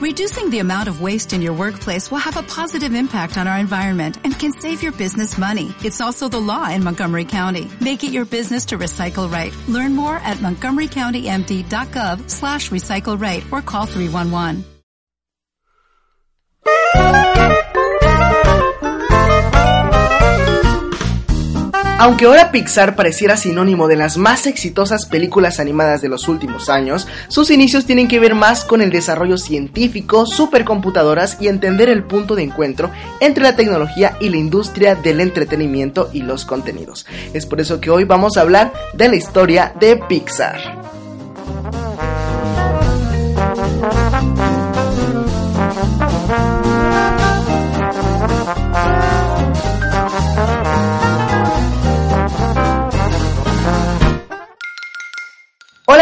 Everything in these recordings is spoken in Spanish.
Reducing the amount of waste in your workplace will have a positive impact on our environment and can save your business money. It's also the law in Montgomery County. Make it your business to recycle right. Learn more at montgomerycountymd.gov slash recycle right or call 311. Aunque ahora Pixar pareciera sinónimo de las más exitosas películas animadas de los últimos años, sus inicios tienen que ver más con el desarrollo científico, supercomputadoras y entender el punto de encuentro entre la tecnología y la industria del entretenimiento y los contenidos. Es por eso que hoy vamos a hablar de la historia de Pixar.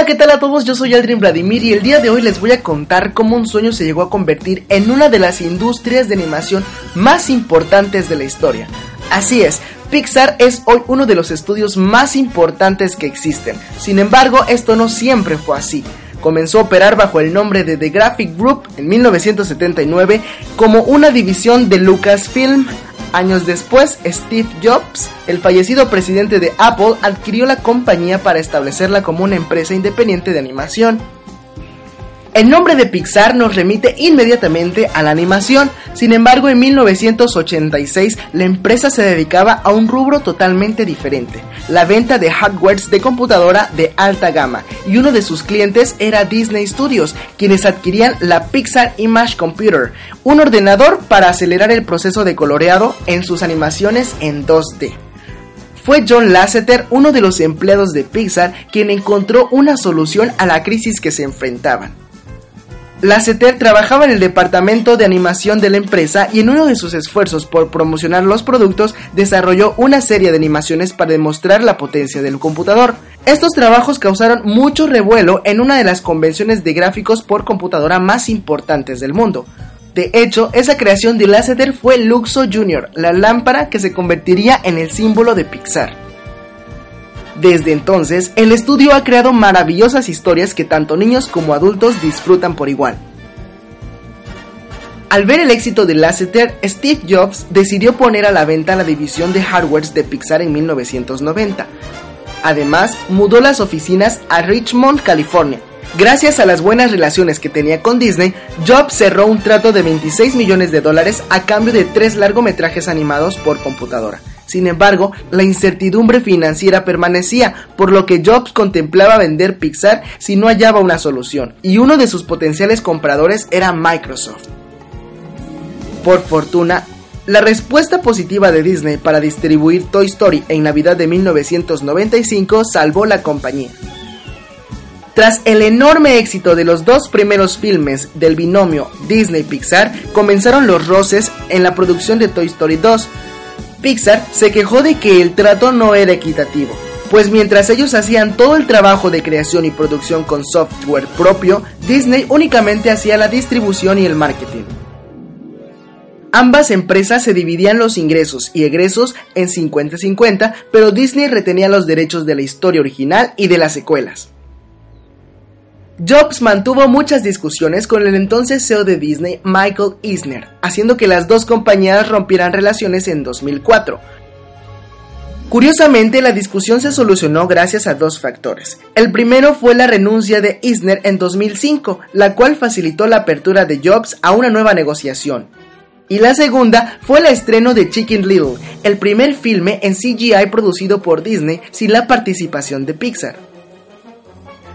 ¿Qué tal a todos? Yo soy Aldrin Vladimir y el día de hoy les voy a contar cómo un sueño se llegó a convertir en una de las industrias de animación más importantes de la historia. Así es, Pixar es hoy uno de los estudios más importantes que existen. Sin embargo, esto no siempre fue así. Comenzó a operar bajo el nombre de The Graphic Group en 1979 como una división de Lucasfilm Años después, Steve Jobs, el fallecido presidente de Apple, adquirió la compañía para establecerla como una empresa independiente de animación. El nombre de Pixar nos remite inmediatamente a la animación, sin embargo en 1986 la empresa se dedicaba a un rubro totalmente diferente, la venta de hardwares de computadora de alta gama, y uno de sus clientes era Disney Studios, quienes adquirían la Pixar Image Computer, un ordenador para acelerar el proceso de coloreado en sus animaciones en 2D fue John Lasseter, uno de los empleados de Pixar, quien encontró una solución a la crisis que se enfrentaban. Lasseter trabajaba en el departamento de animación de la empresa y en uno de sus esfuerzos por promocionar los productos desarrolló una serie de animaciones para demostrar la potencia del computador. Estos trabajos causaron mucho revuelo en una de las convenciones de gráficos por computadora más importantes del mundo. De hecho, esa creación de Lasseter fue Luxo Jr., la lámpara que se convertiría en el símbolo de Pixar. Desde entonces, el estudio ha creado maravillosas historias que tanto niños como adultos disfrutan por igual. Al ver el éxito de Lasseter, Steve Jobs decidió poner a la venta la división de hardwares de Pixar en 1990. Además, mudó las oficinas a Richmond, California. Gracias a las buenas relaciones que tenía con Disney, Jobs cerró un trato de 26 millones de dólares a cambio de tres largometrajes animados por computadora. Sin embargo, la incertidumbre financiera permanecía, por lo que Jobs contemplaba vender Pixar si no hallaba una solución, y uno de sus potenciales compradores era Microsoft. Por fortuna, la respuesta positiva de Disney para distribuir Toy Story en Navidad de 1995 salvó la compañía. Tras el enorme éxito de los dos primeros filmes del binomio Disney-Pixar, comenzaron los roces en la producción de Toy Story 2, Pixar se quejó de que el trato no era equitativo, pues mientras ellos hacían todo el trabajo de creación y producción con software propio, Disney únicamente hacía la distribución y el marketing. Ambas empresas se dividían los ingresos y egresos en 50-50, pero Disney retenía los derechos de la historia original y de las secuelas. Jobs mantuvo muchas discusiones con el entonces CEO de Disney, Michael Eisner, haciendo que las dos compañías rompieran relaciones en 2004. Curiosamente, la discusión se solucionó gracias a dos factores. El primero fue la renuncia de Eisner en 2005, la cual facilitó la apertura de Jobs a una nueva negociación. Y la segunda fue el estreno de Chicken Little, el primer filme en CGI producido por Disney sin la participación de Pixar.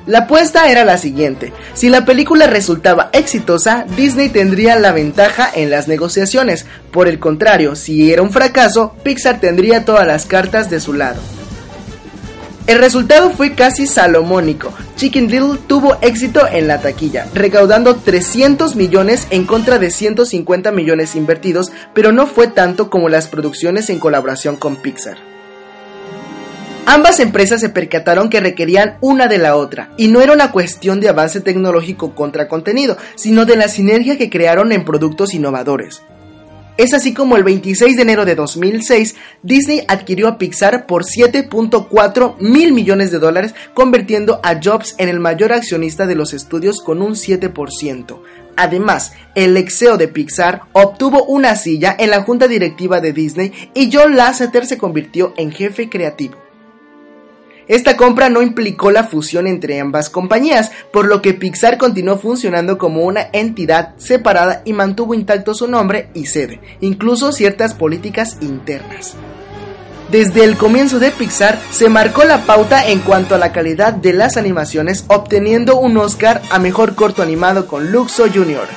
La apuesta era la siguiente, si la película resultaba exitosa, Disney tendría la ventaja en las negociaciones, por el contrario, si era un fracaso, Pixar tendría todas las cartas de su lado. El resultado fue casi salomónico. Chicken Little tuvo éxito en la taquilla, recaudando 300 millones en contra de 150 millones invertidos, pero no fue tanto como las producciones en colaboración con Pixar. Ambas empresas se percataron que requerían una de la otra, y no era una cuestión de avance tecnológico contra contenido, sino de la sinergia que crearon en productos innovadores. Es así como el 26 de enero de 2006, Disney adquirió a Pixar por 7.4 mil millones de dólares, convirtiendo a Jobs en el mayor accionista de los estudios con un 7%. Además, el exeo de Pixar obtuvo una silla en la junta directiva de Disney y John Lasseter se convirtió en jefe creativo. Esta compra no implicó la fusión entre ambas compañías, por lo que Pixar continuó funcionando como una entidad separada y mantuvo intacto su nombre y sede, incluso ciertas políticas internas. Desde el comienzo de Pixar se marcó la pauta en cuanto a la calidad de las animaciones, obteniendo un Oscar a Mejor Corto Animado con Luxo Jr.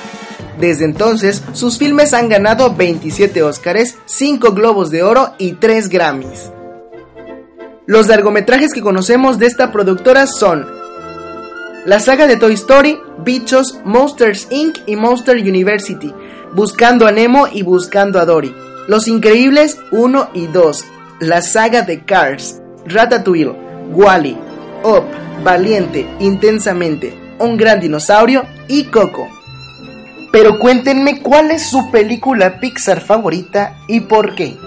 Desde entonces, sus filmes han ganado 27 Oscars, 5 Globos de Oro y 3 Grammys. Los largometrajes que conocemos de esta productora son la saga de Toy Story, Bichos, Monsters Inc. y Monster University, Buscando a Nemo y Buscando a Dory, Los Increíbles 1 y 2, la saga de Cars, Ratatouille, Wally, Up, Valiente, Intensamente, Un Gran Dinosaurio y Coco. Pero cuéntenme cuál es su película Pixar favorita y por qué.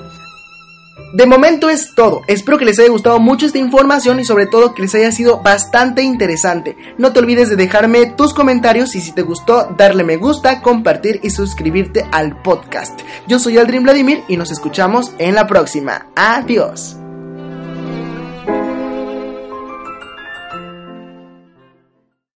De momento es todo. Espero que les haya gustado mucho esta información y sobre todo que les haya sido bastante interesante. No te olvides de dejarme tus comentarios y si te gustó darle me gusta, compartir y suscribirte al podcast. Yo soy Aldrin Vladimir y nos escuchamos en la próxima. Adiós.